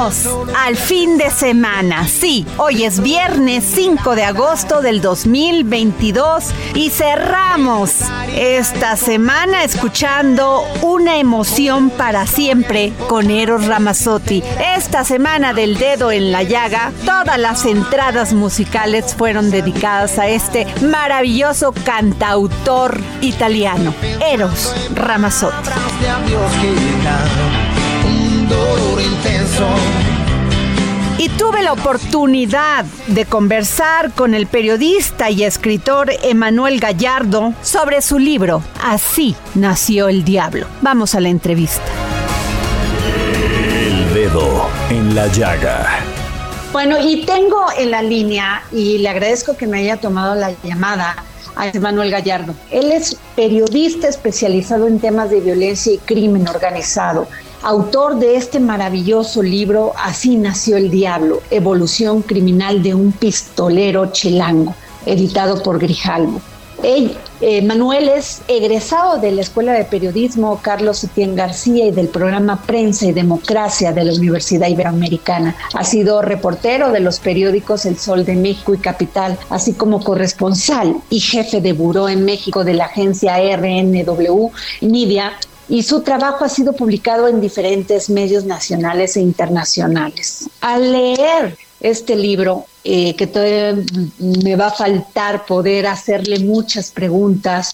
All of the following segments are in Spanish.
Al fin de semana. Sí, hoy es viernes 5 de agosto del 2022 y cerramos esta semana escuchando Una emoción para siempre con Eros Ramazzotti. Esta semana del dedo en la llaga, todas las entradas musicales fueron dedicadas a este maravilloso cantautor italiano, Eros Ramazzotti. un dolor intenso. Tuve la oportunidad de conversar con el periodista y escritor Emanuel Gallardo sobre su libro Así nació el diablo. Vamos a la entrevista. El Dedo en la Llaga. Bueno, y tengo en la línea, y le agradezco que me haya tomado la llamada, a Emanuel Gallardo. Él es periodista especializado en temas de violencia y crimen organizado, autor de este maravilloso libro Así nació el diablo, evolución criminal de un pistolero chilango, editado por Grijalvo. Eh, Manuel es egresado de la Escuela de Periodismo Carlos Etienne García y del programa Prensa y Democracia de la Universidad Iberoamericana. Ha sido reportero de los periódicos El Sol de México y Capital, así como corresponsal y jefe de buró en México de la agencia RNW Media y su trabajo ha sido publicado en diferentes medios nacionales e internacionales. Al leer este libro, eh, que todavía me va a faltar poder hacerle muchas preguntas,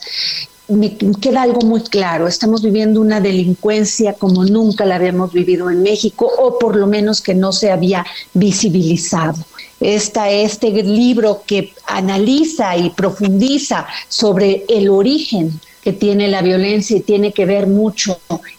me queda algo muy claro. Estamos viviendo una delincuencia como nunca la habíamos vivido en México, o por lo menos que no se había visibilizado. Esta, este libro que analiza y profundiza sobre el origen que tiene la violencia y tiene que ver mucho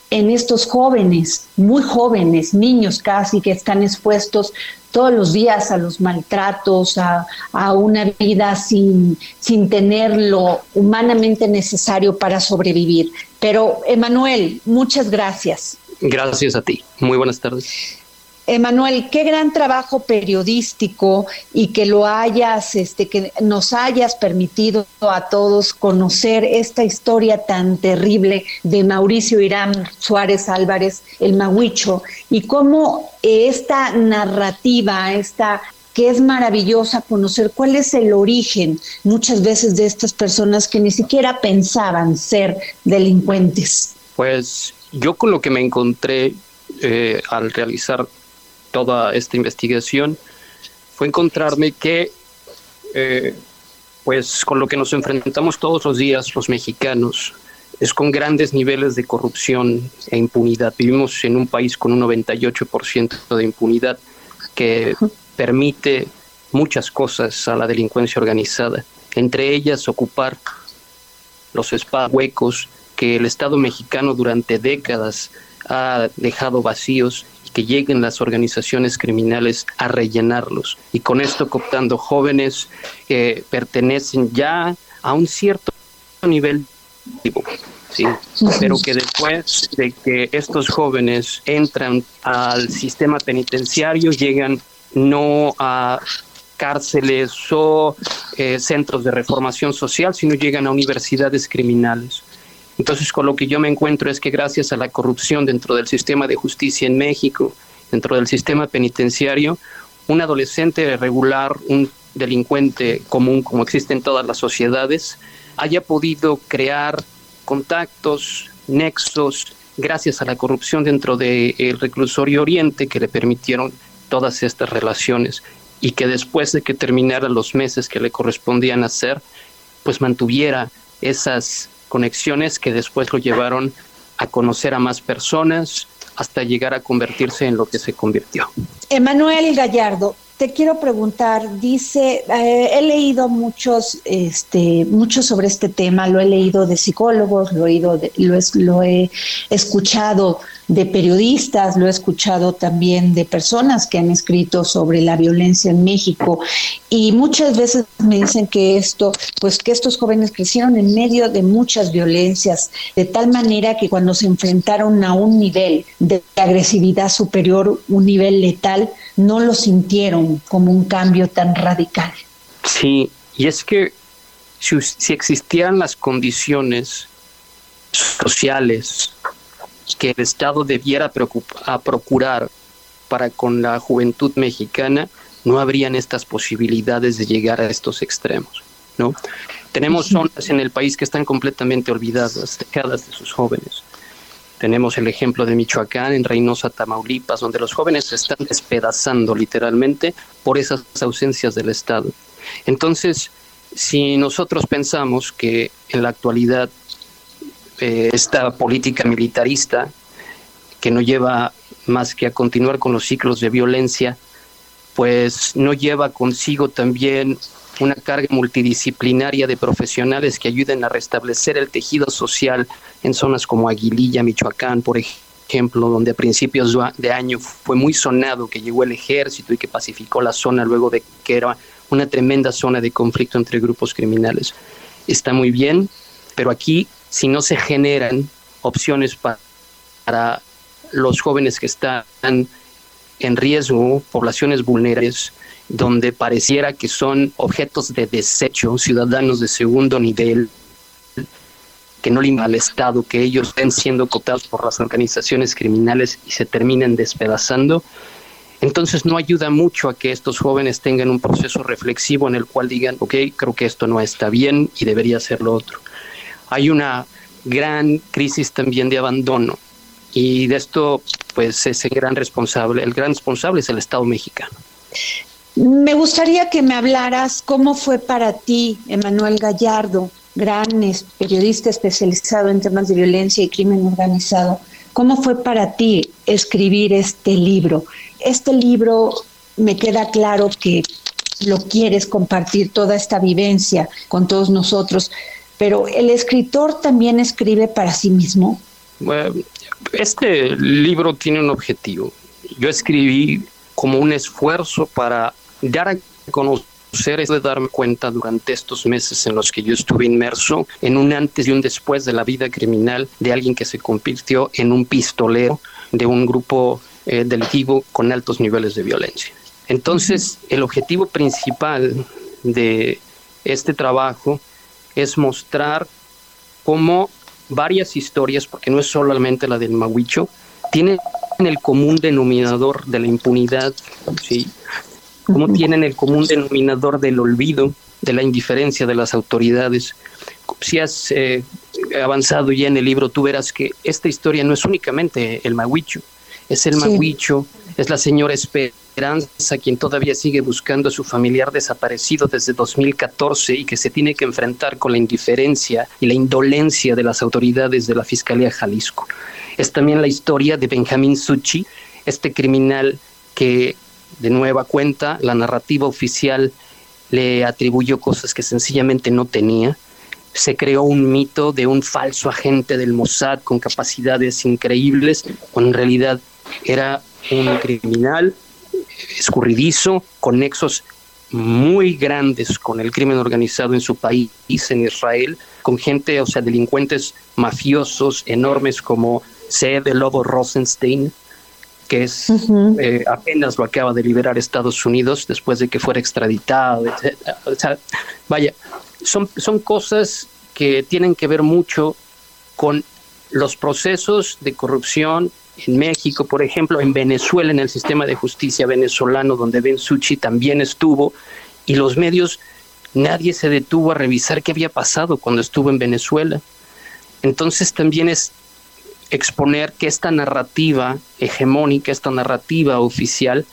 en estos jóvenes, muy jóvenes, niños casi, que están expuestos todos los días a los maltratos, a, a una vida sin, sin tener lo humanamente necesario para sobrevivir. Pero, Emanuel, muchas gracias. Gracias a ti. Muy buenas tardes. Emanuel, qué gran trabajo periodístico y que lo hayas, este, que nos hayas permitido a todos conocer esta historia tan terrible de Mauricio Irán Suárez Álvarez, el Mahuicho, y cómo esta narrativa, esta que es maravillosa conocer cuál es el origen muchas veces de estas personas que ni siquiera pensaban ser delincuentes. Pues yo con lo que me encontré eh, al realizar toda esta investigación fue encontrarme que, eh, pues con lo que nos enfrentamos todos los días los mexicanos, es con grandes niveles de corrupción e impunidad. Vivimos en un país con un 98% de impunidad que permite muchas cosas a la delincuencia organizada, entre ellas ocupar los espacios huecos que el Estado mexicano durante décadas ha dejado vacíos que lleguen las organizaciones criminales a rellenarlos. Y con esto cooptando jóvenes que pertenecen ya a un cierto nivel ¿sí? pero que después de que estos jóvenes entran al sistema penitenciario llegan no a cárceles o eh, centros de reformación social, sino llegan a universidades criminales. Entonces, con lo que yo me encuentro es que gracias a la corrupción dentro del sistema de justicia en México, dentro del sistema penitenciario, un adolescente regular, un delincuente común como existe en todas las sociedades, haya podido crear contactos, nexos, gracias a la corrupción dentro del reclusorio Oriente que le permitieron todas estas relaciones y que después de que terminaran los meses que le correspondían hacer, pues mantuviera esas conexiones que después lo llevaron a conocer a más personas hasta llegar a convertirse en lo que se convirtió. Emanuel Gallardo, te quiero preguntar, dice, eh, he leído muchos, este, mucho sobre este tema, lo he leído de psicólogos, lo he, ido lo, lo he escuchado de periodistas, lo he escuchado también de personas que han escrito sobre la violencia en México y muchas veces me dicen que esto, pues que estos jóvenes crecieron en medio de muchas violencias, de tal manera que cuando se enfrentaron a un nivel de agresividad superior, un nivel letal, no lo sintieron como un cambio tan radical. Sí, y es que si, existían las condiciones sociales que el Estado debiera a procurar para con la juventud mexicana, no habrían estas posibilidades de llegar a estos extremos, ¿no? Tenemos zonas en el país que están completamente olvidadas, dejadas de sus jóvenes. Tenemos el ejemplo de Michoacán, en Reynosa, Tamaulipas, donde los jóvenes se están despedazando literalmente por esas ausencias del Estado. Entonces, si nosotros pensamos que en la actualidad eh, esta política militarista, que no lleva más que a continuar con los ciclos de violencia, pues no lleva consigo también una carga multidisciplinaria de profesionales que ayuden a restablecer el tejido social en zonas como Aguililla, Michoacán, por ejemplo, donde a principios de año fue muy sonado que llegó el ejército y que pacificó la zona luego de que era una tremenda zona de conflicto entre grupos criminales. Está muy bien, pero aquí si no se generan opciones para, los jóvenes que están en riesgo, poblaciones vulnerables, donde pareciera que son objetos de desecho, ciudadanos de segundo nivel, que no limpian al Estado, que ellos estén siendo cooptados por las organizaciones criminales y se terminen despedazando. Entonces no ayuda mucho a que estos jóvenes tengan un proceso reflexivo en el cual digan, ok, creo que esto no está bien y debería ser lo otro. Hay una gran crisis también de abandono y de esto pues ese gran responsable, el gran responsable es el Estado mexicano. Me gustaría que me hablaras cómo fue para ti, Emanuel Gallardo, gran periodista especializado en temas de violencia y crimen organizado, cómo fue para ti escribir este libro. Este libro me queda claro que lo quieres compartir toda esta vivencia con todos nosotros, pero el escritor también escribe para sí mismo. Este libro tiene un objetivo. Yo escribí como un esfuerzo para dar a conocer es de darme cuenta durante estos meses en los que yo estuve inmerso en un antes y un después de la vida criminal de alguien que se convirtió en un pistolero de un grupo eh, delictivo con altos niveles de violencia. Entonces, el objetivo principal de este trabajo es mostrar cómo varias historias, porque no es solamente la del Mahuicho, tienen el común denominador de la impunidad, ¿sí? cómo tienen el común denominador del olvido, de la indiferencia de las autoridades. Si has eh, avanzado ya en el libro, tú verás que esta historia no es únicamente el Mahuicho, es el Mahuicho, es la señora Esperanza, quien todavía sigue buscando a su familiar desaparecido desde 2014 y que se tiene que enfrentar con la indiferencia y la indolencia de las autoridades de la Fiscalía Jalisco. Es también la historia de Benjamín Suchi, este criminal que de nueva cuenta, la narrativa oficial le atribuyó cosas que sencillamente no tenía. Se creó un mito de un falso agente del Mossad con capacidades increíbles, cuando en realidad era un criminal escurridizo con nexos muy grandes con el crimen organizado en su país, en Israel, con gente, o sea, delincuentes mafiosos enormes como C. de Lobo Rosenstein, que es eh, apenas lo acaba de liberar Estados Unidos después de que fuera extraditado, O sea, vaya, son, son cosas que tienen que ver mucho con los procesos de corrupción en México, por ejemplo, en Venezuela, en el sistema de justicia venezolano, donde Ben Suchi también estuvo, y los medios, nadie se detuvo a revisar qué había pasado cuando estuvo en Venezuela. Entonces también es exponer que esta narrativa hegemónica, esta narrativa oficial,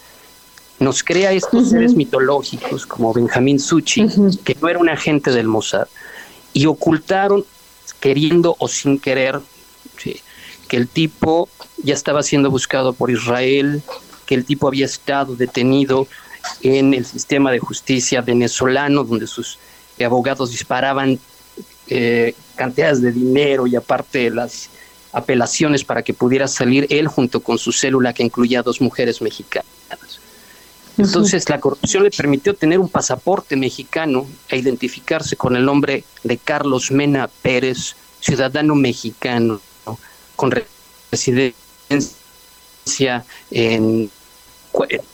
nos crea estos seres mitológicos como Benjamín Suchi, que no era un agente del Mossad, y ocultaron, queriendo o sin querer, que el tipo ya estaba siendo buscado por Israel, que el tipo había estado detenido en el sistema de justicia venezolano, donde sus abogados disparaban eh, cantidades de dinero y aparte las apelaciones para que pudiera salir él junto con su célula que incluía a dos mujeres mexicanas. Entonces la corrupción le permitió tener un pasaporte mexicano e identificarse con el nombre de Carlos Mena Pérez, ciudadano mexicano, con residencia en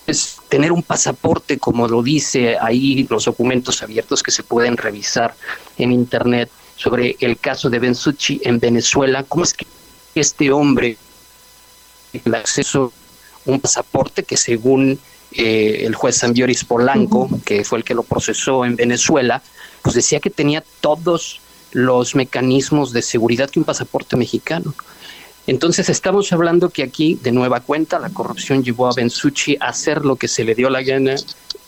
es tener un pasaporte, como lo dice ahí los documentos abiertos que se pueden revisar en internet sobre el caso de Bensuchi en Venezuela, cómo es que este hombre el acceso a un pasaporte que según eh, el juez Sambioris Polanco, que fue el que lo procesó en Venezuela, pues decía que tenía todos los mecanismos de seguridad que un pasaporte mexicano. Entonces estamos hablando que aquí, de nueva cuenta, la corrupción llevó a Bensuchi a hacer lo que se le dio la gana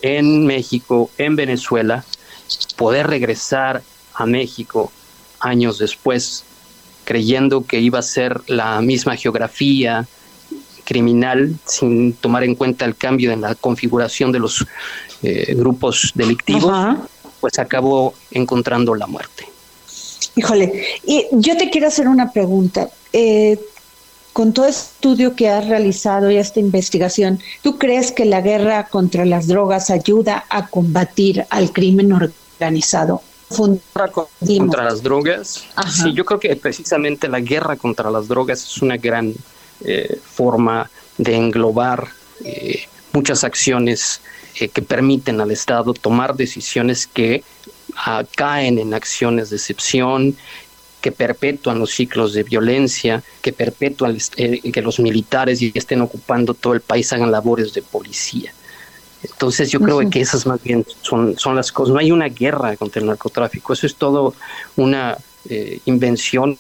en México, en Venezuela, poder regresar a México años después creyendo que iba a ser la misma geografía criminal sin tomar en cuenta el cambio en la configuración de los eh, grupos delictivos, pues acabó encontrando la muerte. Híjole, y yo te quiero hacer una pregunta. Eh, con todo estudio que has realizado y esta investigación, ¿tú crees que la guerra contra las drogas ayuda a combatir al crimen organizado? contra las drogas. Sí, yo creo que precisamente la guerra contra las drogas es una gran eh, forma de englobar eh, muchas acciones eh, que permiten al Estado tomar decisiones que ah, caen en acciones de excepción, que perpetúan los ciclos de violencia, que perpetúan que los militares y estén ocupando todo el país hagan labores de policía. Entonces yo creo que esas más bien son, son las cosas. No hay una guerra contra el narcotráfico, eso es todo una eh, invención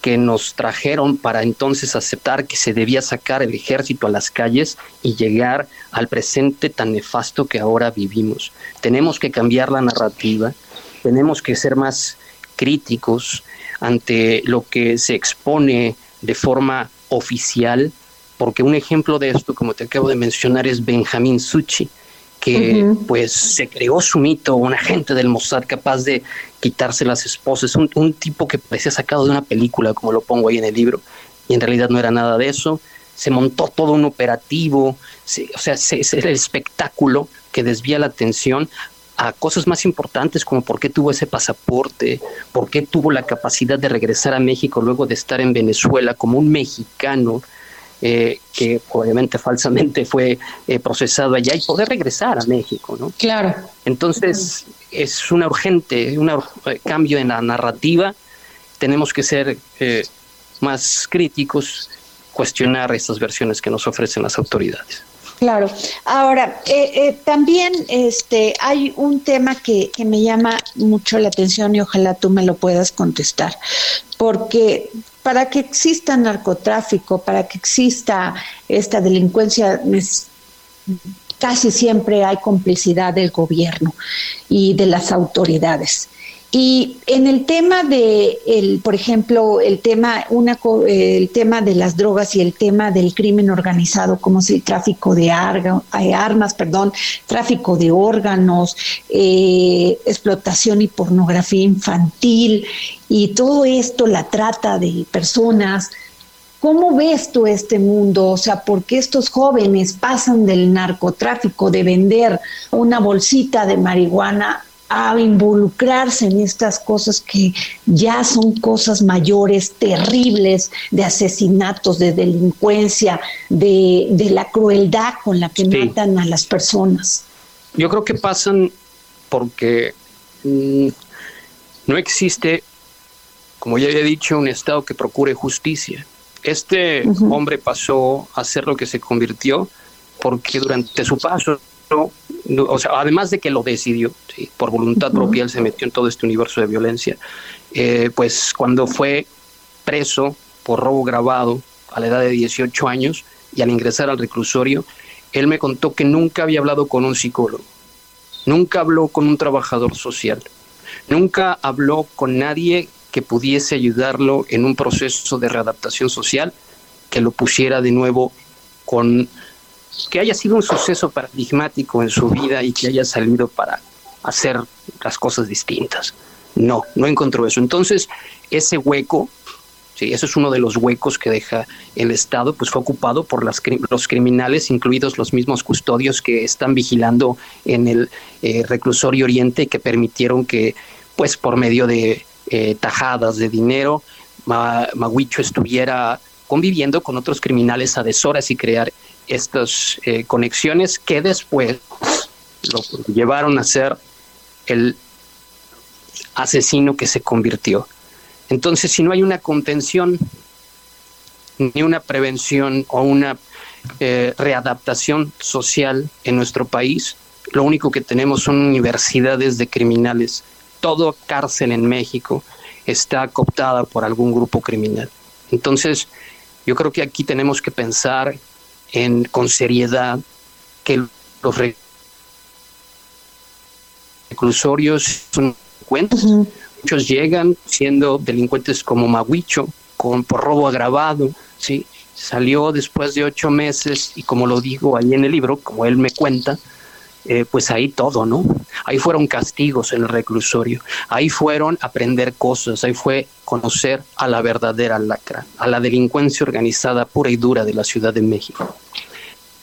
que nos trajeron para entonces aceptar que se debía sacar el ejército a las calles y llegar al presente tan nefasto que ahora vivimos. Tenemos que cambiar la narrativa, tenemos que ser más críticos ante lo que se expone de forma oficial porque un ejemplo de esto, como te acabo de mencionar, es Benjamín Suchi, que pues se creó su mito, un agente del Mossad capaz de quitarse las esposas, un, tipo que parecía sacado de una película, como lo pongo ahí en el libro, y en realidad no era nada de eso. Se montó todo un operativo, o sea, es el espectáculo que desvía la atención a cosas más importantes como por qué tuvo ese pasaporte, por qué tuvo la capacidad de regresar a México luego de estar en Venezuela como un mexicano eh, que obviamente falsamente fue eh, procesado allá y poder regresar a México, ¿no? Claro. Entonces es una urgente, un eh, cambio en la narrativa. Tenemos que ser más críticos, cuestionar estas versiones que nos ofrecen las autoridades. Claro. Ahora, también este, hay un tema que, que, me llama mucho la atención y ojalá tú me lo puedas contestar, porque para que exista narcotráfico, para que exista esta delincuencia, casi siempre hay complicidad del gobierno y de las autoridades. Y en el tema de, el, por ejemplo, el tema, una, el tema de las drogas y el tema del crimen organizado, como es el tráfico de eh, armas, perdón, tráfico de órganos, eh, explotación y pornografía infantil y todo esto, la trata de personas, ¿Cómo ves tú este mundo? O sea, ¿por qué estos jóvenes pasan del narcotráfico, de vender una bolsita de marihuana a involucrarse en estas cosas que ya son cosas mayores, terribles, de asesinatos, de delincuencia, de, la crueldad con la que matan a las personas. Yo creo que pasan porque mm, no existe, como ya había dicho, un Estado que procure justicia. Este hombre pasó a ser lo que se convirtió porque durante su paso o sea, además de que lo decidió, por voluntad propia, él se metió en todo este universo de violencia, eh, pues cuando fue preso por robo grabado a la edad de 18 años y al ingresar al reclusorio, él me contó que nunca había hablado con un psicólogo, nunca habló con un trabajador social, nunca habló con nadie que pudiese ayudarlo en un proceso de readaptación social que lo pusiera de nuevo con que haya sido un suceso paradigmático en su vida y que haya salido para hacer las cosas distintas. No, no encontró eso. Entonces, ese hueco, sí, eso es uno de los huecos que deja el Estado, pues fue ocupado por las, los criminales, incluidos los mismos custodios que están vigilando en el eh, reclusorio oriente, que permitieron que, pues por medio de eh, tajadas de dinero, Maguicho estuviera conviviendo con otros criminales a deshoras y crear estas eh, conexiones que después lo llevaron a ser el asesino que se convirtió. Entonces, si no hay una contención, ni una prevención o una eh, readaptación social en nuestro país, lo único que tenemos son universidades de criminales. Todo cárcel en México está cooptada por algún grupo criminal. Entonces, yo creo que aquí tenemos que pensar en, con seriedad que los reclusorios son delincuentes. Muchos llegan siendo delincuentes como Maguicho, con, por robo agravado, ¿sí? Salió después de ocho meses y como lo digo ahí en el libro, como él me cuenta, eh, pues ahí todo, ¿no? Ahí fueron castigos en el reclusorio, ahí fueron aprender cosas, ahí fue conocer a la verdadera lacra, a la delincuencia organizada pura y dura de la Ciudad de México.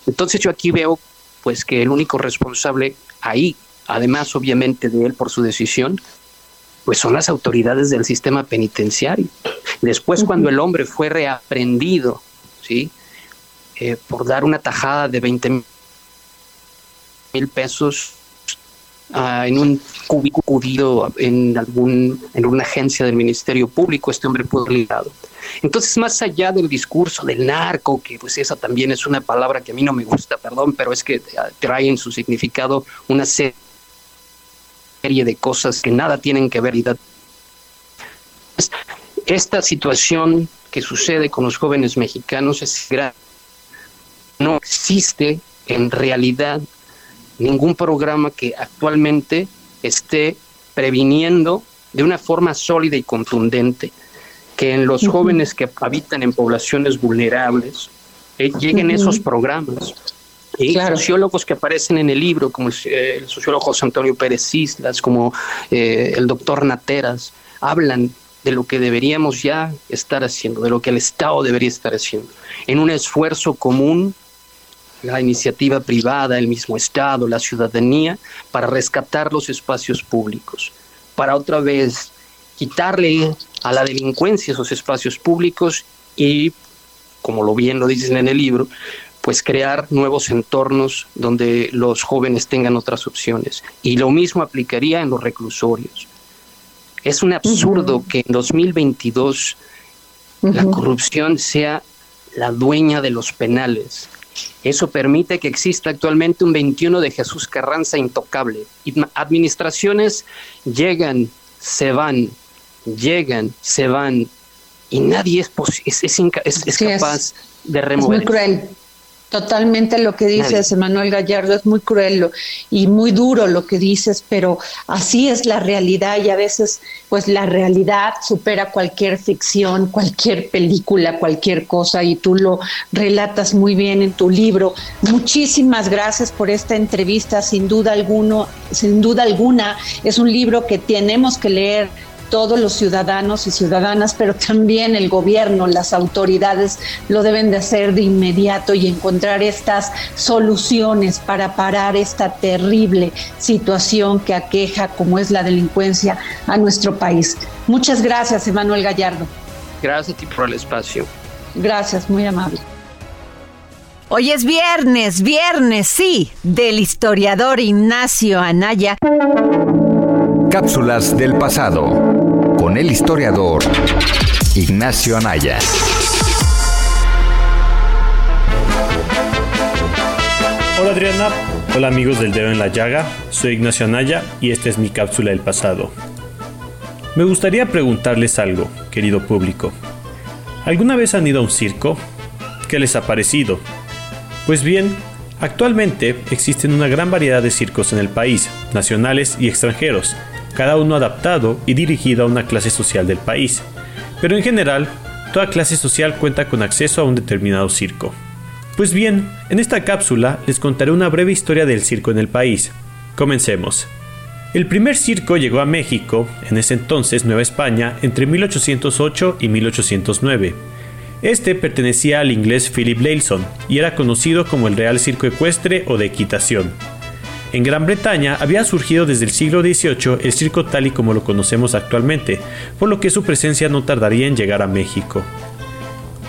Entonces yo aquí veo pues que el único responsable ahí, además obviamente de él por su decisión, pues son las autoridades del sistema penitenciario. Después cuando el hombre fue reaprendido, ¿sí? Eh, por dar una tajada de 20 mil pesos ah, en un cubículo en algún en una agencia del Ministerio Público, este hombre pudo ligado. Entonces, más allá del discurso del narco, que pues esa también es una palabra que a mí no me gusta, perdón, pero es que ah, trae en su significado una serie de cosas que nada tienen que ver. Esta situación que sucede con los jóvenes mexicanos es grave. No existe en realidad ningún programa que actualmente esté previniendo de una forma sólida y contundente que en los jóvenes que habitan en poblaciones vulnerables eh, lleguen esos programas. Y sociólogos que aparecen en el libro, como el, eh, sociólogo José Antonio Pérez Islas, como eh, el doctor Nateras, hablan de lo que deberíamos ya estar haciendo, de lo que el Estado debería estar haciendo, en un esfuerzo común la iniciativa privada, el mismo Estado, la ciudadanía, para rescatar los espacios públicos, para otra vez quitarle a la delincuencia esos espacios públicos y, como lo bien lo dicen en el libro, pues crear nuevos entornos donde los jóvenes tengan otras opciones. Y lo mismo aplicaría en los reclusorios. Es un absurdo que en 2022 la corrupción sea la dueña de los penales. Eso permite que exista actualmente un 21 de Jesús Carranza intocable. Administraciones llegan, se van, llegan, se van, y nadie es, es, capaz de remover. Es muy cruel. Totalmente lo que dices, Emanuel Gallardo, es muy cruel y muy duro lo que dices, pero así es la realidad y a veces pues la realidad supera cualquier ficción, cualquier película, cualquier cosa y tú lo relatas muy bien en tu libro. Muchísimas gracias por esta entrevista, sin duda alguno, sin duda alguna es un libro que tenemos que leer todos los ciudadanos y ciudadanas, pero también el gobierno, las autoridades lo deben de hacer de inmediato y encontrar estas soluciones para parar esta terrible situación que aqueja, como es la delincuencia, a nuestro país. Muchas gracias, Emanuel Gallardo. Gracias a ti por el espacio. Gracias, muy amable. Hoy es viernes, viernes, sí, del historiador Ignacio Anaya. Cápsulas del pasado con el historiador Ignacio Anaya. Hola Adriana, hola amigos del Dedo en la Llaga, soy Ignacio Anaya y esta es mi cápsula del pasado. Me gustaría preguntarles algo, querido público. ¿Alguna vez han ido a un circo? ¿Qué les ha parecido? Pues bien, actualmente existen una gran variedad de circos en el país, nacionales y extranjeros, cada uno adaptado y dirigido a una clase social del país. Pero en general, toda clase social cuenta con acceso a un determinado circo. Pues bien, en esta cápsula les contaré una breve historia del circo en el país. Comencemos. El primer circo llegó a México, en ese entonces Nueva España, entre 1808 y 1809 este pertenecía al inglés Philip Leilson y era conocido como el Real Circo Ecuestre o de Equitación. En Gran Bretaña había surgido desde el siglo XVIII el circo tal y como lo conocemos actualmente, por lo que su presencia no tardaría en llegar a México.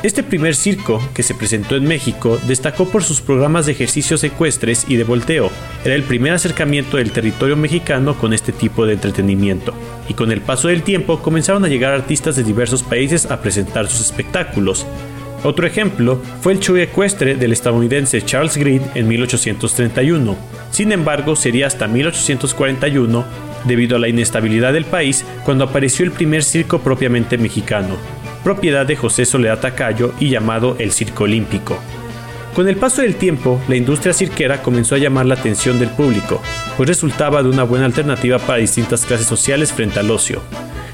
Este primer circo, que se presentó en México, destacó por sus programas de ejercicios ecuestres y de volteo. Era el primer acercamiento del territorio mexicano con este tipo de entretenimiento. Y con el paso del tiempo comenzaron a llegar artistas de diversos países a presentar sus espectáculos. Otro ejemplo fue el show ecuestre del estadounidense Charles Greene en 1831. Sin embargo, sería hasta 1841, debido a la inestabilidad del país, cuando apareció el primer circo propiamente mexicano, propiedad de José Soledad Tacayo y llamado el Circo Olímpico. Con el paso del tiempo, la industria cirquera comenzó a llamar la atención del público, pues resultaba de una buena alternativa para distintas clases sociales frente al ocio.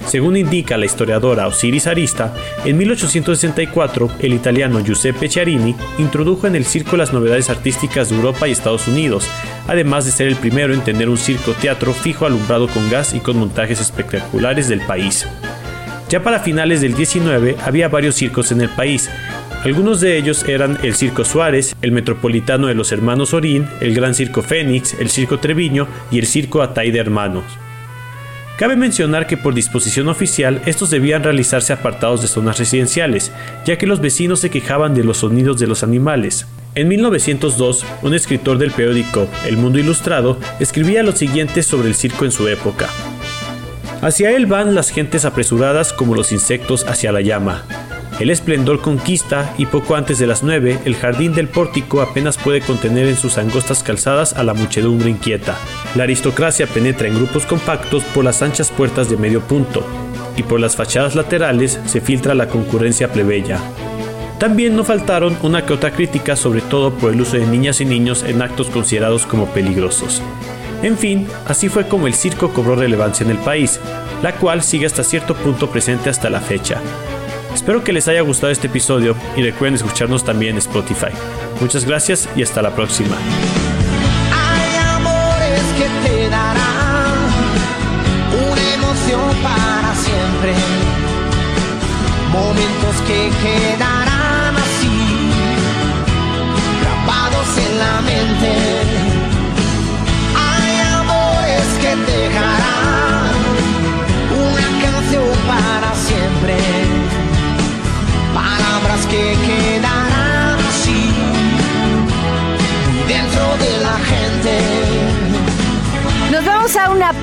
Según indica la historiadora Osiris Arista, en 1864 el italiano Giuseppe Chiarini introdujo en el circo las novedades artísticas de Europa y Estados Unidos, además de ser el primero en tener un circo teatro fijo alumbrado con gas y con montajes espectaculares del país. Ya para finales del 19 había varios circos en el país. Algunos de ellos eran el Circo Suárez, el Metropolitano de los Hermanos Orín, el Gran Circo Fénix, el Circo Treviño y el Circo Atay de Hermanos. Cabe mencionar que por disposición oficial estos debían realizarse apartados de zonas residenciales, ya que los vecinos se quejaban de los sonidos de los animales. En 1902, un escritor del periódico El Mundo Ilustrado escribía lo siguiente sobre el circo en su época. Hacia él van las gentes apresuradas como los insectos hacia la llama. El esplendor conquista y poco antes de las nueve el jardín del pórtico apenas puede contener en sus angostas calzadas a la muchedumbre inquieta. La aristocracia penetra en grupos compactos por las anchas puertas de medio punto, y por las fachadas laterales se filtra la concurrencia plebeya. También no faltaron una que otra crítica sobre todo por el uso de niñas y niños en actos considerados como peligrosos. En fin, así fue como el circo cobró relevancia en el país, la cual sigue hasta cierto punto presente hasta la fecha. Espero que les haya gustado este episodio y recuerden escucharnos también en Spotify. Muchas gracias y hasta la próxima. Hay amores que te darán una emoción para siempre. Momentos que quedarán así, grabados en la mente.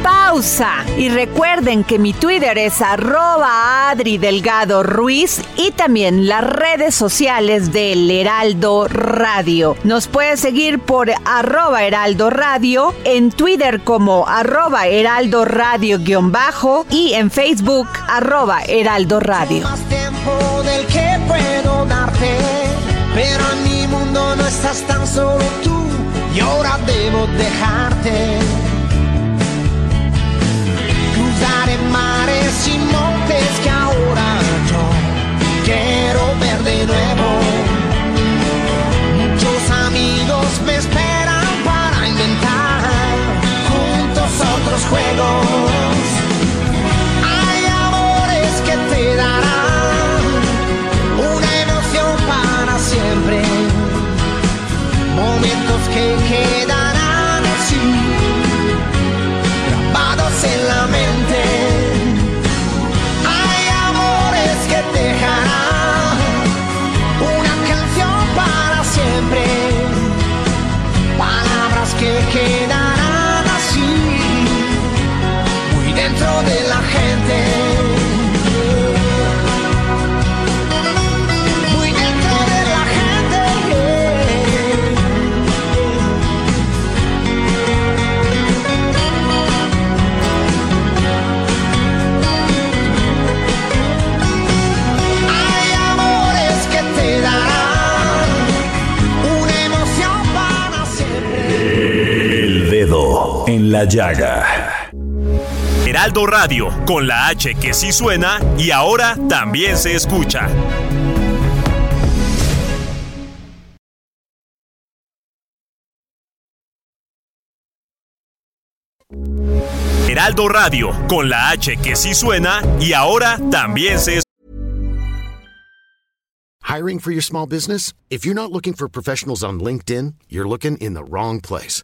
Pausa y recuerden que mi Twitter es arroba Adri Delgado Ruiz y también las redes sociales del Heraldo Radio. Nos puedes seguir por arroba Heraldo Radio, en Twitter como arroba Heraldo Radio guion bajo y en Facebook arroba Heraldo Radio. Más tiempo del que puedo darte, pero en mi mundo no estás tan solo tú y ahora debo dejarte. Cruzaré mares y montes que ahora yo quiero ver de nuevo. Muchos amigos me esperan para inventar juntos otros juegos. La llaga. Heraldo Radio, con la H que sí suena y ahora también se escucha. Heraldo Radio, con la H que sí suena y ahora también se escucha. Hiring for your small business? If you're not looking for professionals on LinkedIn, you're looking in the wrong place.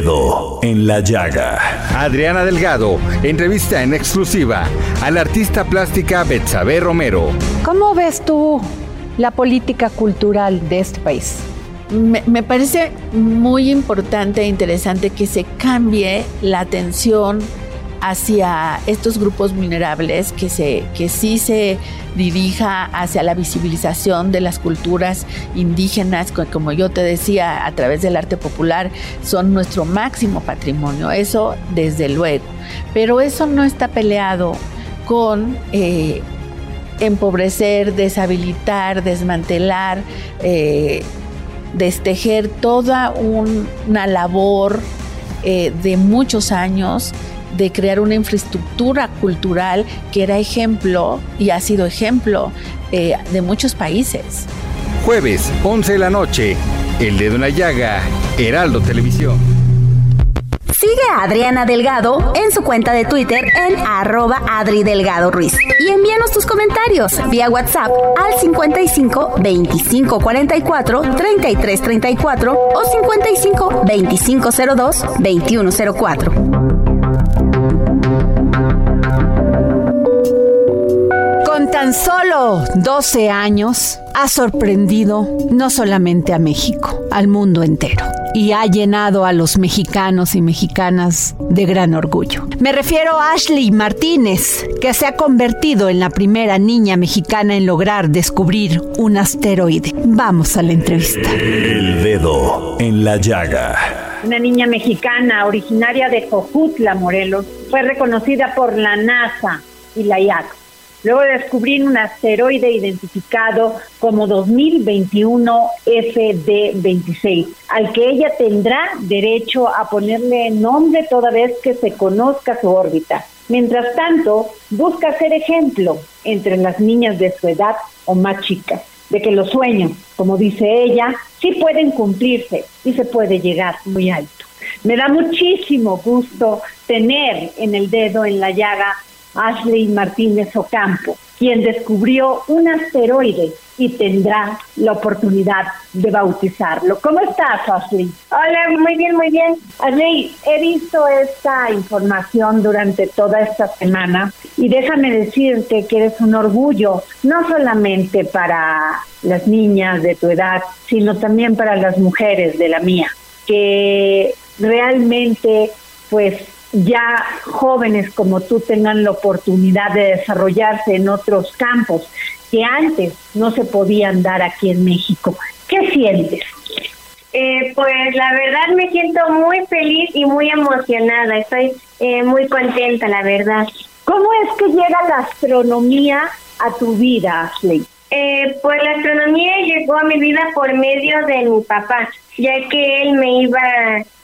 Dedo en la llaga. Adriana Delgado entrevista en exclusiva a la artista plástica Betsabe Romero. ¿Cómo ves tú la política cultural de este país? Me, me, parece muy importante e interesante que se cambie la atención hacia estos grupos vulnerables, que, se, que sí se dirija hacia la visibilización de las culturas indígenas, como yo te decía, a través del arte popular, son nuestro máximo patrimonio, eso desde luego. Pero eso no está peleado con... Eh, empobrecer, deshabilitar, desmantelar, eh, destejer toda un, una labor eh, de muchos años de crear una infraestructura cultural que era ejemplo y ha sido ejemplo eh, de muchos países. Jueves, 11 de la noche, El Dedo en la Llaga, Heraldo Televisión. Sigue a Adriana Delgado en su cuenta de Twitter en arroba Adri Delgado Ruiz. Y envíanos tus comentarios vía WhatsApp al 55 25 44 33 34 o 55 25 02 21 04. Tan solo 12 años, ha sorprendido no solamente a México, al mundo entero. Y ha llenado a los mexicanos y mexicanas de gran orgullo. Me refiero a Ashley Martínez, que se ha convertido en la primera niña mexicana en lograr descubrir un asteroide. Vamos a la entrevista. El dedo en la llaga. Una niña mexicana originaria de Jojutla, Morelos, fue reconocida por la NASA y la IAC luego de descubrir un asteroide identificado como 2021 FD26, al que ella tendrá derecho a ponerle nombre toda vez que se conozca su órbita. Mientras tanto, busca ser ejemplo entre las niñas de su edad o más chicas, de que los sueños, como dice ella, sí pueden cumplirse y se puede llegar muy alto. Me da muchísimo gusto tener en el dedo en la llaga Ashley Martínez Ocampo, quien descubrió un asteroide y tendrá la oportunidad de bautizarlo. ¿Cómo estás, Ashley? Hola, muy bien, muy bien. Ashley, he visto esta información durante toda esta semana y déjame decirte que eres un orgullo, no solamente para las niñas de tu edad, sino también para las mujeres de la mía, que realmente pues ya jóvenes como tú tengan la oportunidad de desarrollarse en otros campos que antes no se podían dar aquí en México. ¿Qué sientes? Eh, pues la verdad me siento muy feliz y muy emocionada. Estoy eh, muy contenta, la verdad. ¿Cómo es que llega la astronomía a tu vida, Ashley? Eh, pues la astronomía llegó a mi vida por medio de mi papá, ya que él me iba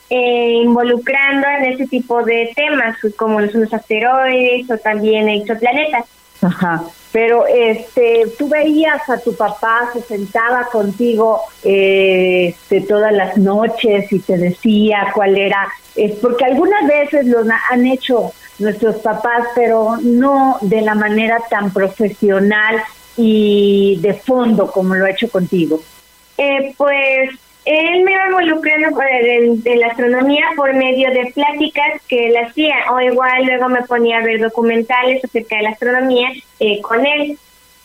eh, involucrando en ese tipo de temas, como los asteroides o también exoplanetas. Ajá. Pero este, tú veías a tu papá, se sentaba contigo eh, este, todas las noches y te decía cuál era, es porque algunas veces lo han hecho nuestros papás, pero no de la manera tan profesional y de fondo como lo ha hecho contigo. Eh, pues él me iba involucrando en, la astronomía por medio de pláticas que él hacía, o igual luego me ponía a ver documentales acerca de la astronomía eh, con él.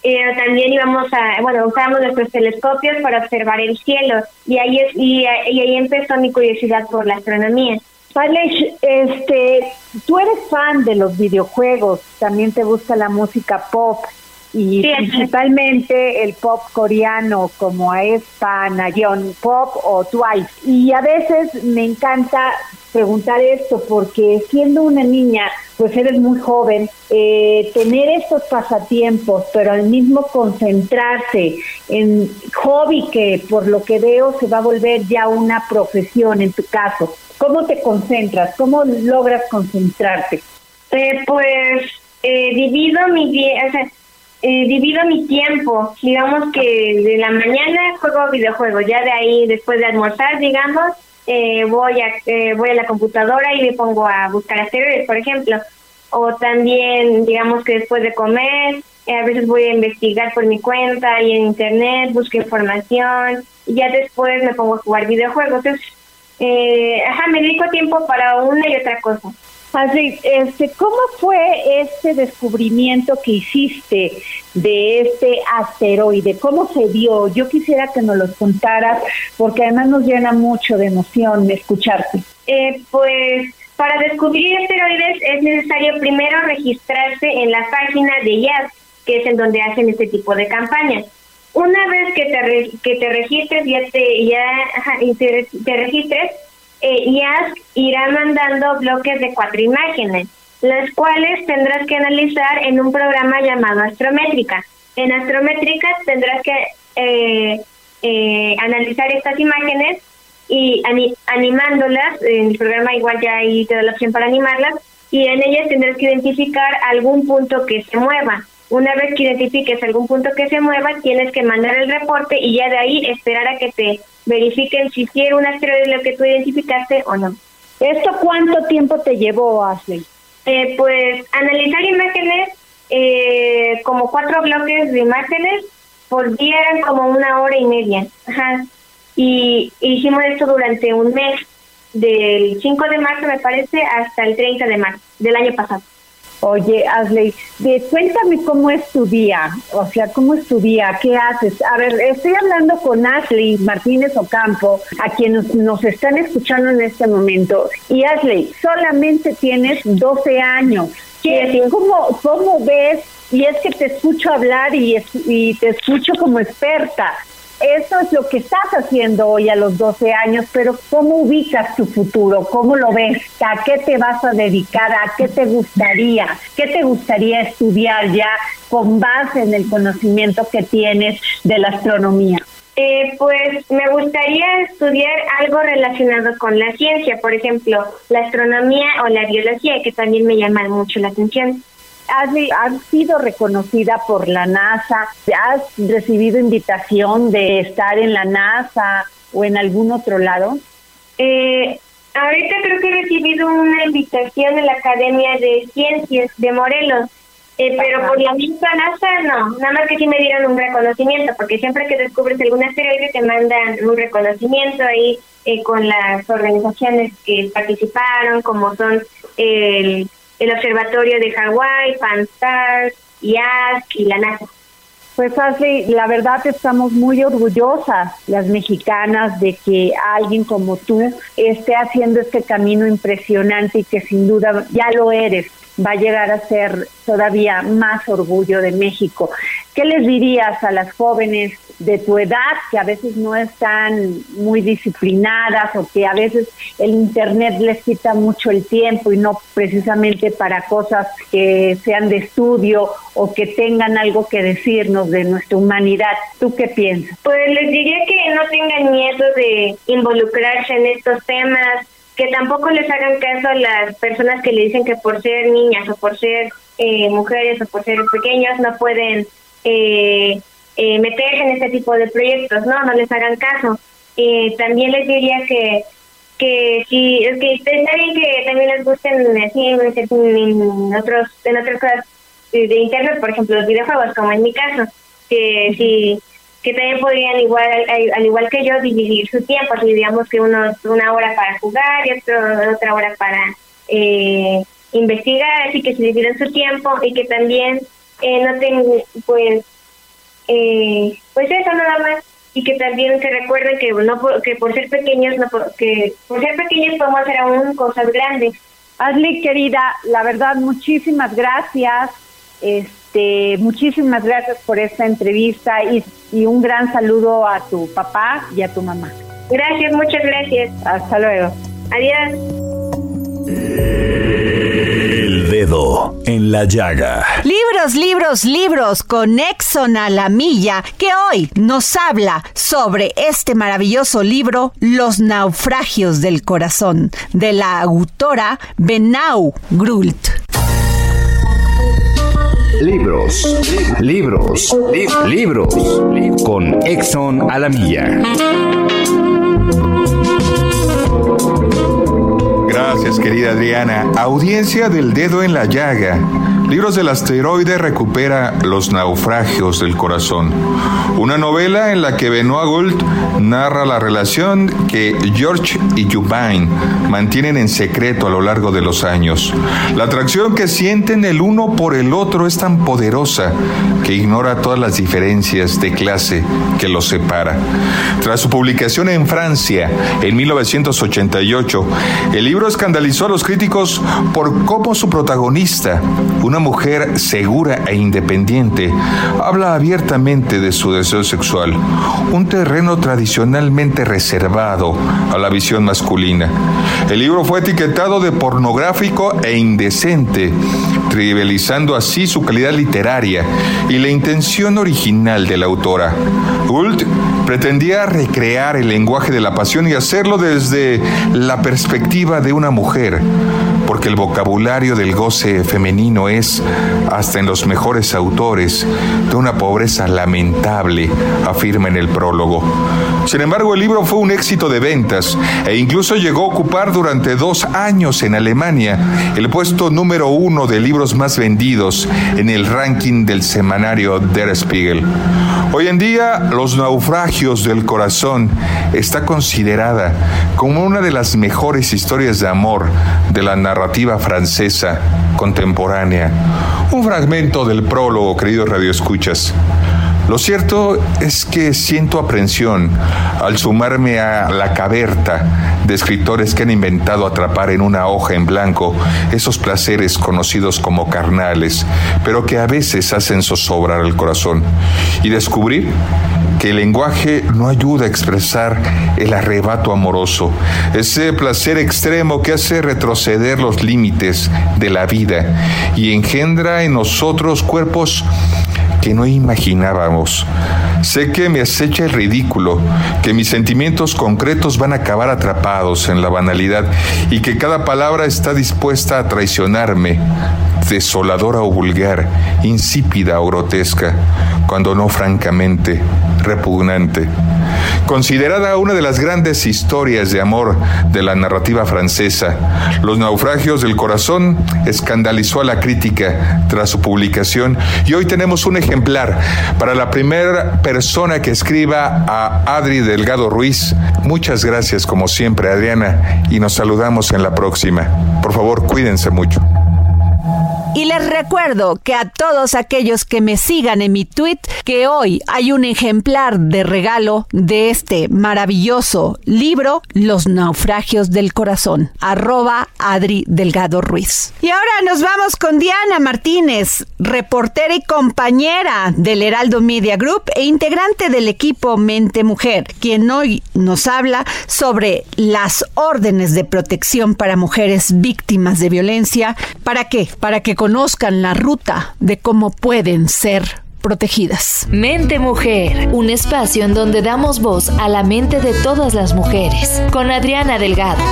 eh, también íbamos a, bueno, usábamos nuestros telescopios para observar el cielo y ahí, es, y, ahí empezó mi curiosidad por la astronomía. Alex, este, tú eres fan de los videojuegos, también te gusta la música pop y principalmente el pop coreano como es Nayeon Pop o Twice. Y a veces me encanta preguntar esto porque siendo una niña, pues eres muy joven, eh, tener estos pasatiempos, pero al mismo concentrarse en hobby que por lo que veo se va a volver ya una profesión en tu caso. ¿Cómo te concentras? ¿Cómo logras concentrarte? Eh, pues eh, divido mi día, o sea, eh, divido mi tiempo. Digamos que de la mañana juego videojuegos, ya de ahí después de almorzar, digamos, eh, voy a eh, voy a la computadora y me pongo a buscar asteroides, por ejemplo. O también, digamos que después de comer, a veces voy a investigar por mi cuenta y en internet, busco información y ya después me pongo a jugar videojuegos. Entonces, ajá, me dedico tiempo para una y otra cosa. Así, este, ¿cómo fue este descubrimiento que hiciste de este asteroide? ¿Cómo se dio? Yo quisiera que nos lo contaras porque además nos llena mucho de emoción escucharte. Eh, pues para descubrir asteroides es necesario primero registrarse en la página de IAS, que es en donde hacen este tipo de campañas. Una vez que te, que te registres, ya te, ya, te registres, eh, IASC irá mandando bloques de cuatro imágenes, las cuales tendrás que analizar en un programa llamado Astrométrica. En Astrométrica tendrás que eh, eh, analizar estas imágenes y animándolas, en el programa igual ya ahí te da la opción para animarlas, y en ellas tendrás que identificar algún punto que se mueva. Una vez que identifiques algún punto que se mueva, tienes que mandar el reporte y ya de ahí esperar a que te verifiquen si hicieron un asteroide lo que tú identificaste o no. ¿Esto cuánto tiempo te llevó, Ashley? Eh, pues analizar imágenes, eh, como cuatro bloques de imágenes, por día eran como una hora y media. Ajá. Y hicimos esto durante un mes, del 5 de marzo me parece hasta el 30 de marzo del año pasado. Oye, Asley, de, cuéntame cómo es tu día, o sea, cómo es tu día, qué haces. A ver, estoy hablando con Ashley Martínez Ocampo, a quienes nos están escuchando en este momento. Y Ashley, solamente tienes 12 años. ¿Qué, cómo, ¿Cómo ves? Y es que te escucho hablar y, y te escucho como experta eso es lo que estás haciendo hoy a los 12 años, pero ¿cómo ubicas tu futuro? ¿Cómo lo ves? ¿A qué te vas a dedicar? ¿A qué te gustaría? ¿Qué te gustaría estudiar ya con base en el conocimiento que tienes de la astronomía? Eh, pues me gustaría estudiar algo relacionado con la ciencia, por ejemplo, la astronomía o la biología, que también me llaman mucho la atención has, sido reconocida por la NASA, has recibido invitación de estar en la NASA o en algún otro lado. Eh, ahorita creo que he recibido una invitación en la Academia de Ciencias de Morelos, eh, pero por la misma NASA no, nada más que sí me dieron un reconocimiento, porque siempre que descubres algún asteroide te mandan un reconocimiento ahí eh, con las organizaciones que participaron, como son el el Observatorio de Hawái, PanSTARS, IASC y la NASA. Pues Ashley, la verdad estamos muy orgullosas las mexicanas de que alguien como tú esté haciendo este camino impresionante y que sin duda ya lo eres, va a llegar a ser todavía más orgullo de México. ¿Qué les dirías a las jóvenes de tu edad que a veces no están muy disciplinadas o que a veces el Internet les quita mucho el tiempo y no precisamente para cosas que sean de estudio o que tengan algo que decirnos de nuestra humanidad? ¿Tú qué piensas? Pues les diría que no tengan miedo de involucrarse en estos temas, que tampoco les hagan caso a las personas que le dicen que por ser niñas o por ser eh, mujeres o por ser pequeños no pueden eh, eh, meterse en este tipo de proyectos, ¿no? No les hagan caso. Eh, también les diría que que si es que está bien que también les gusten así en, otros en otras cosas de internet por ejemplo los videojuegos como en mi caso que si que también podrían igual al, igual que yo dividir su tiempo así digamos que unos una hora para jugar y otro, otra hora para eh, investigar así que se dividen su tiempo y que también eh, no tengan pues eh, pues eso nada más y que también se recuerden que no que por ser pequeños no que por ser pequeños podemos hacer aún cosas grandes. Ashley querida, la verdad muchísimas gracias. Este, muchísimas gracias por esta entrevista y, y un gran saludo a tu papá y a tu mamá. Gracias, muchas gracias. Hasta luego. Adiós dedo en la llaga. Libros, libros, libros con Exxon a la milla, que hoy nos habla sobre este maravilloso libro, Los naufragios del corazón, de la autora Benau Grult. Libros, libros, libros, con Exxon a la milla. Gracias, querida Adriana. Audiencia del dedo en la llaga. Libros del asteroide recupera Los naufragios del corazón. Una novela en la que Benoit Gould narra la relación que George y Jubain mantienen en secreto a lo largo de los años. La atracción que sienten el uno por el otro es tan poderosa que ignora todas las diferencias de clase que los separa. Tras su publicación en Francia en 1988, el libro escandalizó a los críticos por cómo su protagonista, una mujer segura e independiente, habla abiertamente de su deseo sexual, un terreno tradicionalmente reservado a la visión masculina. El libro fue etiquetado de pornográfico e indecente, trivializando así su calidad literaria y la intención original de la autora. Gould pretendía recrear el lenguaje de la pasión y hacerlo desde la perspectiva de una mujer, porque el vocabulario del goce femenino es, hasta en los mejores autores, de una pobreza lamentable, afirma en el prólogo. Sin embargo, el libro fue un éxito de ventas e incluso llegó a ocupar durante dos años en Alemania el puesto número uno de libros más vendidos en el ranking del semanario Der Spiegel. Hoy en día, Los naufragios del corazón está considerada como una de las mejores historias de amor de la narrativa francesa contemporánea. Un fragmento del prólogo, queridos radioescuchas. Lo cierto es que siento aprensión al sumarme a la caberta de escritores que han inventado atrapar en una hoja en blanco esos placeres conocidos como carnales, pero que a veces hacen zozobrar el corazón. Y descubrir que el lenguaje no ayuda a expresar el arrebato amoroso, ese placer extremo que hace retroceder los límites de la vida y engendra en nosotros cuerpos que no imaginábamos. Sé que me acecha el ridículo, que mis sentimientos concretos van a acabar atrapados en la banalidad y que cada palabra está dispuesta a traicionarme, desoladora o vulgar, insípida o grotesca, cuando no francamente repugnante. Considerada una de las grandes historias de amor de la narrativa francesa, Los naufragios del corazón escandalizó a la crítica tras su publicación y hoy tenemos un ejemplar para la primera persona que escriba a Adri Delgado Ruiz. Muchas gracias como siempre Adriana y nos saludamos en la próxima. Por favor, cuídense mucho. Y les recuerdo que a todos aquellos que me sigan en mi tweet, que hoy hay un ejemplar de regalo de este maravilloso libro, Los naufragios del corazón, arroba Adri Delgado Ruiz. Y ahora nos vamos con Diana Martínez, reportera y compañera del Heraldo Media Group e integrante del equipo Mente Mujer, quien hoy nos habla sobre las órdenes de protección para mujeres víctimas de violencia. ¿Para qué? Para que conozcan la ruta de cómo pueden ser protegidas. Mente Mujer, un espacio en donde damos voz a la mente de todas las mujeres, con Adriana Delgado.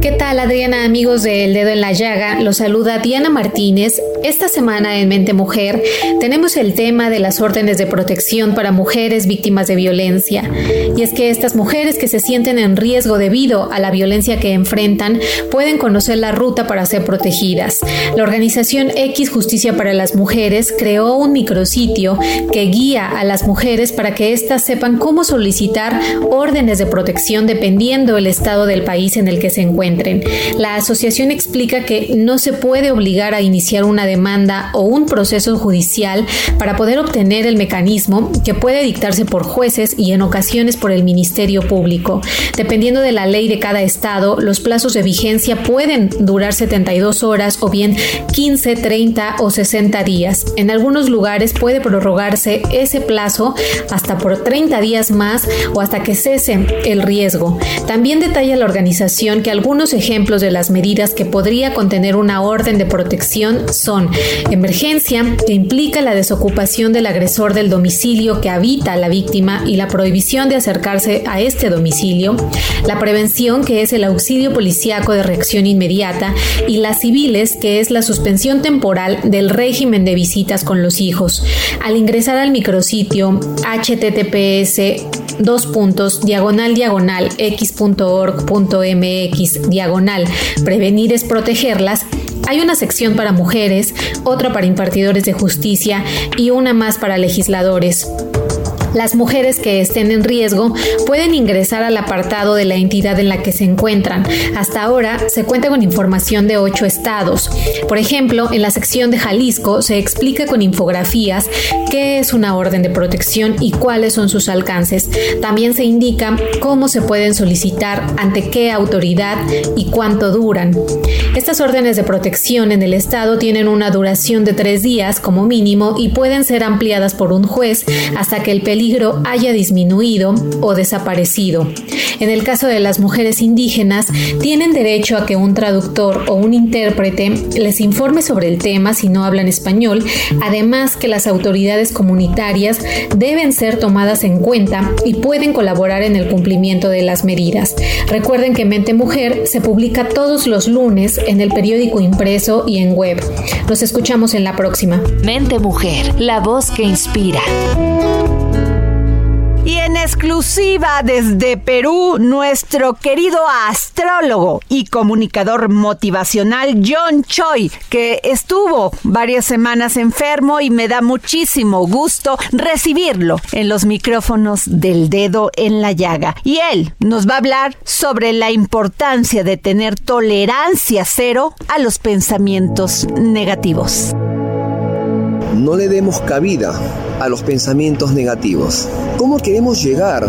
¿Qué tal Adriana amigos de El Dedo en la Llaga? Los saluda Diana Martínez. Esta semana en Mente Mujer tenemos el tema de las órdenes de protección para mujeres víctimas de violencia. Y es que estas mujeres que se sienten en riesgo debido a la violencia que enfrentan pueden conocer la ruta para ser protegidas. La organización X Justicia para las Mujeres creó un micrositio que guía a las mujeres para que éstas sepan cómo solicitar órdenes de protección dependiendo el estado del país en el que se encuentran encuentren. La asociación explica que no se puede obligar a iniciar una demanda o un proceso judicial para poder obtener el mecanismo que puede dictarse por jueces y en ocasiones por el Ministerio Público. Dependiendo de la ley de cada estado, los plazos de vigencia pueden durar 72 horas o bien 15, 30 o 60 días. En algunos lugares puede prorrogarse ese plazo hasta por 30 días más o hasta que cese el riesgo. También detalla la organización que algunos ejemplos de las medidas que podría contener una orden de protección son emergencia, que implica la desocupación del agresor del domicilio que habita la víctima y la prohibición de acercarse a este domicilio, la prevención, que es el auxilio policíaco de reacción inmediata, y las civiles, que es la suspensión temporal del régimen de visitas con los hijos. Al ingresar al micrositio https dos puntos diagonal diagonal x.org.mx diagonal prevenir es protegerlas hay una sección para mujeres, otra para impartidores de justicia y una más para legisladores. Las mujeres que estén en riesgo pueden ingresar al apartado de la entidad en la que se encuentran. Hasta ahora se cuenta con información de ocho estados. Por ejemplo, en la sección de Jalisco se explica con infografías qué es una orden de protección y cuáles son sus alcances. También se indica cómo se pueden solicitar, ante qué autoridad y cuánto duran. Estas órdenes de protección en el estado tienen una duración de tres días como mínimo y pueden ser ampliadas por un juez hasta que el peligro peligro haya disminuido o desaparecido. En el caso de las mujeres indígenas, tienen derecho a que un traductor o un intérprete les informe sobre el tema si no hablan español, además que las autoridades comunitarias deben ser tomadas en cuenta y pueden colaborar en el cumplimiento de las medidas. Recuerden que Mente Mujer se publica todos los lunes en el periódico impreso y en web. Nos escuchamos en la próxima. Mente Mujer, la voz que inspira. Y en exclusiva desde Perú, nuestro querido astrólogo y comunicador motivacional John Choi, que estuvo varias semanas enfermo y me da muchísimo gusto recibirlo en los micrófonos del dedo en la llaga. Y él nos va a hablar sobre la importancia de tener tolerancia cero a los pensamientos negativos. No le demos cabida a los pensamientos negativos. ¿Cómo queremos llegar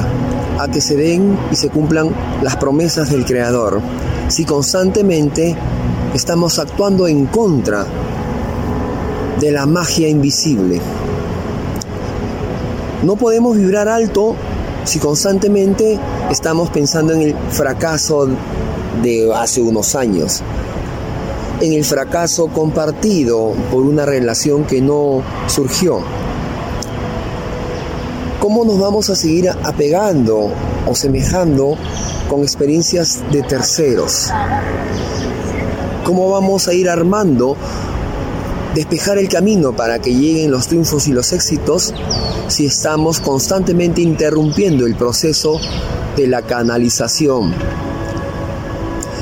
a que se den y se cumplan las promesas del Creador si constantemente estamos actuando en contra de la magia invisible? No podemos vibrar alto si constantemente estamos pensando en el fracaso de hace unos años, en el fracaso compartido por una relación que no surgió. ¿Cómo nos vamos a seguir apegando o semejando con experiencias de terceros? ¿Cómo vamos a ir armando, despejar el camino para que lleguen los triunfos y los éxitos si estamos constantemente interrumpiendo el proceso de la canalización?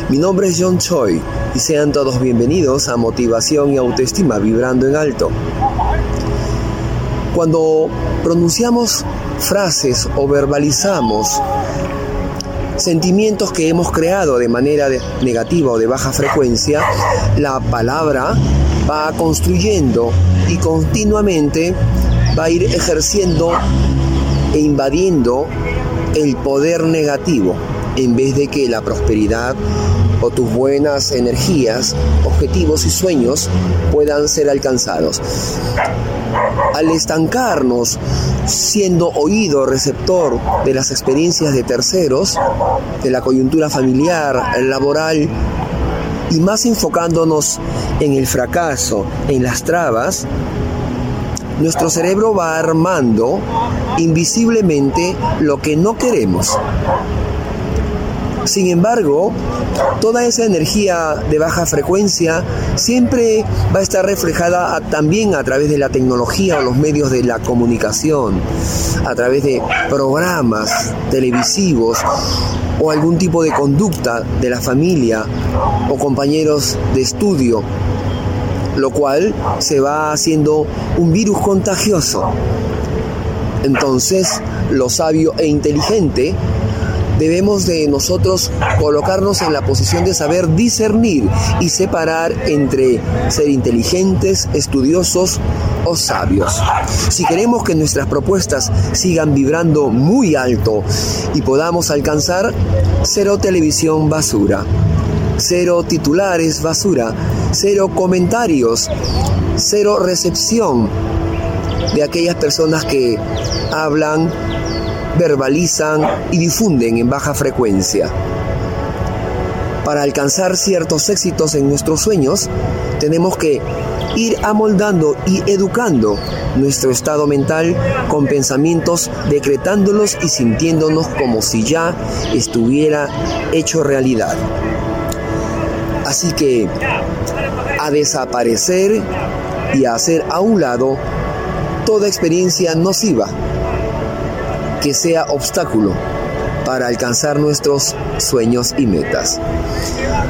Mi nombre es John Choi y sean todos bienvenidos a Motivación y Autoestima Vibrando en Alto. Cuando pronunciamos frases o verbalizamos sentimientos que hemos creado de manera negativa o de baja frecuencia, la palabra va construyendo y continuamente va a ir ejerciendo e invadiendo el poder negativo en vez de que la prosperidad o tus buenas energías, objetivos y sueños puedan ser alcanzados. Al estancarnos siendo oído receptor de las experiencias de terceros, de la coyuntura familiar, laboral, y más enfocándonos en el fracaso, en las trabas, nuestro cerebro va armando invisiblemente lo que no queremos. Sin embargo, toda esa energía de baja frecuencia siempre va a estar reflejada también a través de la tecnología o los medios de la comunicación, a través de programas televisivos o algún tipo de conducta de la familia o compañeros de estudio, lo cual se va haciendo un virus contagioso. Entonces, lo sabio e inteligente debemos de nosotros colocarnos en la posición de saber discernir y separar entre ser inteligentes, estudiosos o sabios. Si queremos que nuestras propuestas sigan vibrando muy alto y podamos alcanzar cero televisión basura, cero titulares basura, cero comentarios, cero recepción de aquellas personas que hablan, verbalizan y difunden en baja frecuencia. Para alcanzar ciertos éxitos en nuestros sueños, tenemos que ir amoldando y educando nuestro estado mental con pensamientos, decretándolos y sintiéndonos como si ya estuviera hecho realidad. Así que a desaparecer y a hacer a un lado toda experiencia nociva que sea obstáculo para alcanzar nuestros sueños y metas.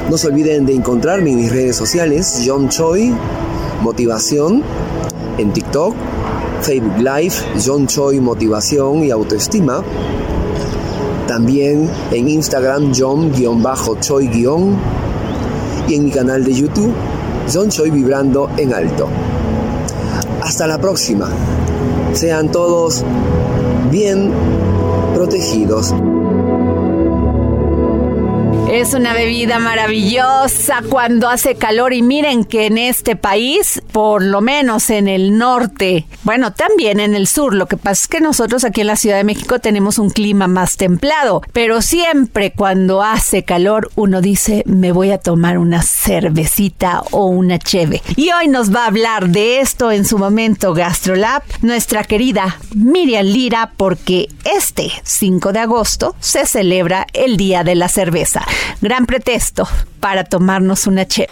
No se olviden de encontrarme en mis redes sociales, John Choi, Motivación, en TikTok, Facebook Live, John Choi Motivación y Autoestima. También en Instagram, John-Choi- y en mi canal de YouTube, John Choi Vibrando en Alto. Hasta la próxima. Sean todos bien protegidos. Es una bebida maravillosa cuando hace calor y miren que en este país, por lo menos en el norte, bueno, también en el sur, lo que pasa es que nosotros aquí en la Ciudad de México tenemos un clima más templado, pero siempre cuando hace calor uno dice, me voy a tomar una cervecita o una cheve. Y hoy nos va a hablar de esto en su momento GastroLab, nuestra querida Miriam Lira, porque este 5 de agosto se celebra el Día de la Cerveza. Gran pretexto para tomarnos una cheve.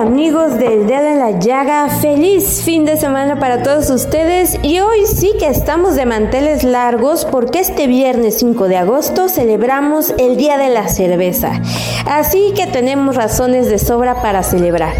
Amigos del Dedo en la Llaga, feliz fin de semana para todos ustedes y hoy sí que estamos de manteles largos porque este viernes 5 de agosto celebramos el Día de la Cerveza. Así que tenemos razones de sobra para celebrar.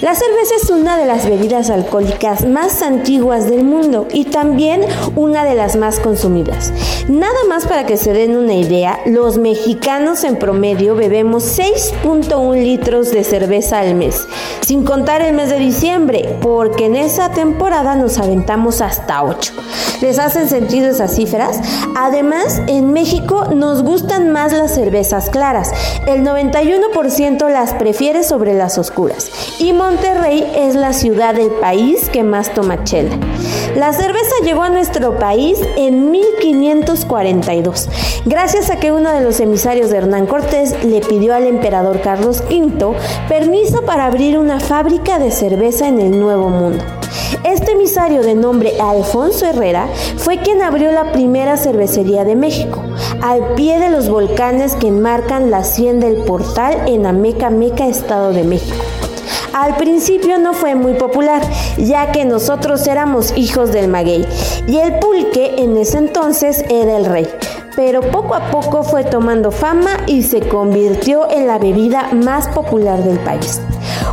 La cerveza es una de las bebidas alcohólicas más antiguas del mundo y también una de las más consumidas. Nada más para que se den una idea, los mexicanos en promedio bebemos 6.1 litros de cerveza al mes, sin contar el mes de diciembre, porque en esa temporada nos aventamos hasta 8. ¿Les hacen sentido esas cifras? Además, en México nos gustan más las cervezas claras. El 91% las prefiere sobre las oscuras. Y Monterrey es la ciudad del país que más toma chela. La cerveza llegó a nuestro país en 1542, gracias a que uno de los emisarios de Hernán Cortés le pidió al emperador Carlos V permiso para abrir una fábrica de cerveza en el Nuevo Mundo. Este emisario de nombre Alfonso Herrera fue quien abrió la primera cervecería de México, al pie de los volcanes que enmarcan la hacienda del Portal en Ameca Meca, Estado de México. Al principio no fue muy popular, ya que nosotros éramos hijos del maguey y el pulque en ese entonces era el rey. Pero poco a poco fue tomando fama y se convirtió en la bebida más popular del país.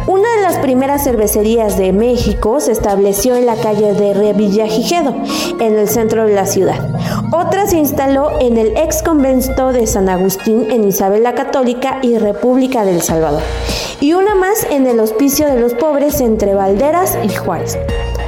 Una de las primeras cervecerías de México se estableció en la calle de Revillagigedo, en el centro de la ciudad. Otra se instaló en el ex convento de San Agustín en Isabel la Católica y República del Salvador. Y una más en el Hospicio de los Pobres entre Valderas y Juárez.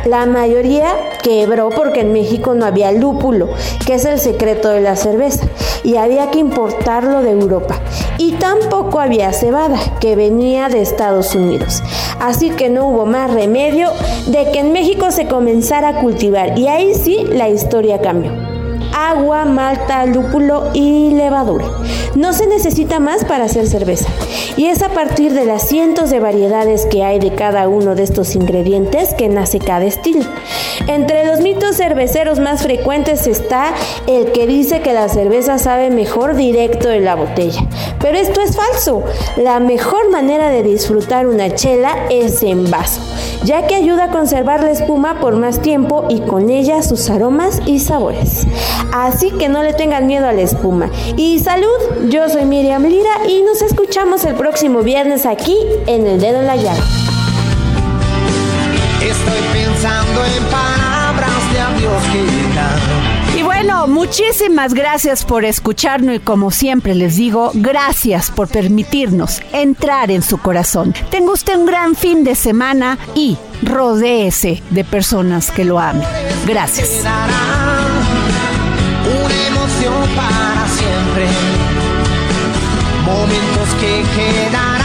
La mayoría quebró porque en México no había lúpulo, que es el secreto de la cerveza, y había que importarlo de Europa. Y tampoco había cebada, que venía de Estados Unidos. Así que no hubo más remedio de que en México se comenzara a cultivar, y ahí sí la historia cambió agua, malta, lúpulo y levadura. No se necesita más para hacer cerveza. Y es a partir de las cientos de variedades que hay de cada uno de estos ingredientes que nace cada estilo. Entre los mitos cerveceros más frecuentes está el que dice que la cerveza sabe mejor directo de la botella. Pero esto es falso. La mejor manera de disfrutar una chela es en vaso, ya que ayuda a conservar la espuma por más tiempo y con ella sus aromas y sabores. Así que no le tengan miedo a la espuma. Y salud, yo soy Miriam Lira y nos escuchamos el próximo viernes aquí en El Dedo en la Llaga. Estoy pensando en palabras de adiós que Y bueno, muchísimas gracias por escucharnos y como siempre les digo, gracias por permitirnos entrar en su corazón. Tenga usted un gran fin de semana y rodéese de personas que lo amen. Gracias. Para siempre. Momentos que quedarán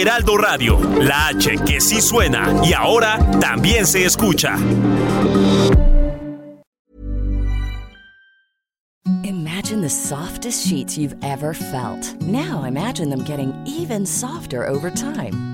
Heraldo Radio, la H que sí suena y ahora también se escucha. Imagine the softest sheets you've ever felt. Now imagine them getting even softer over time.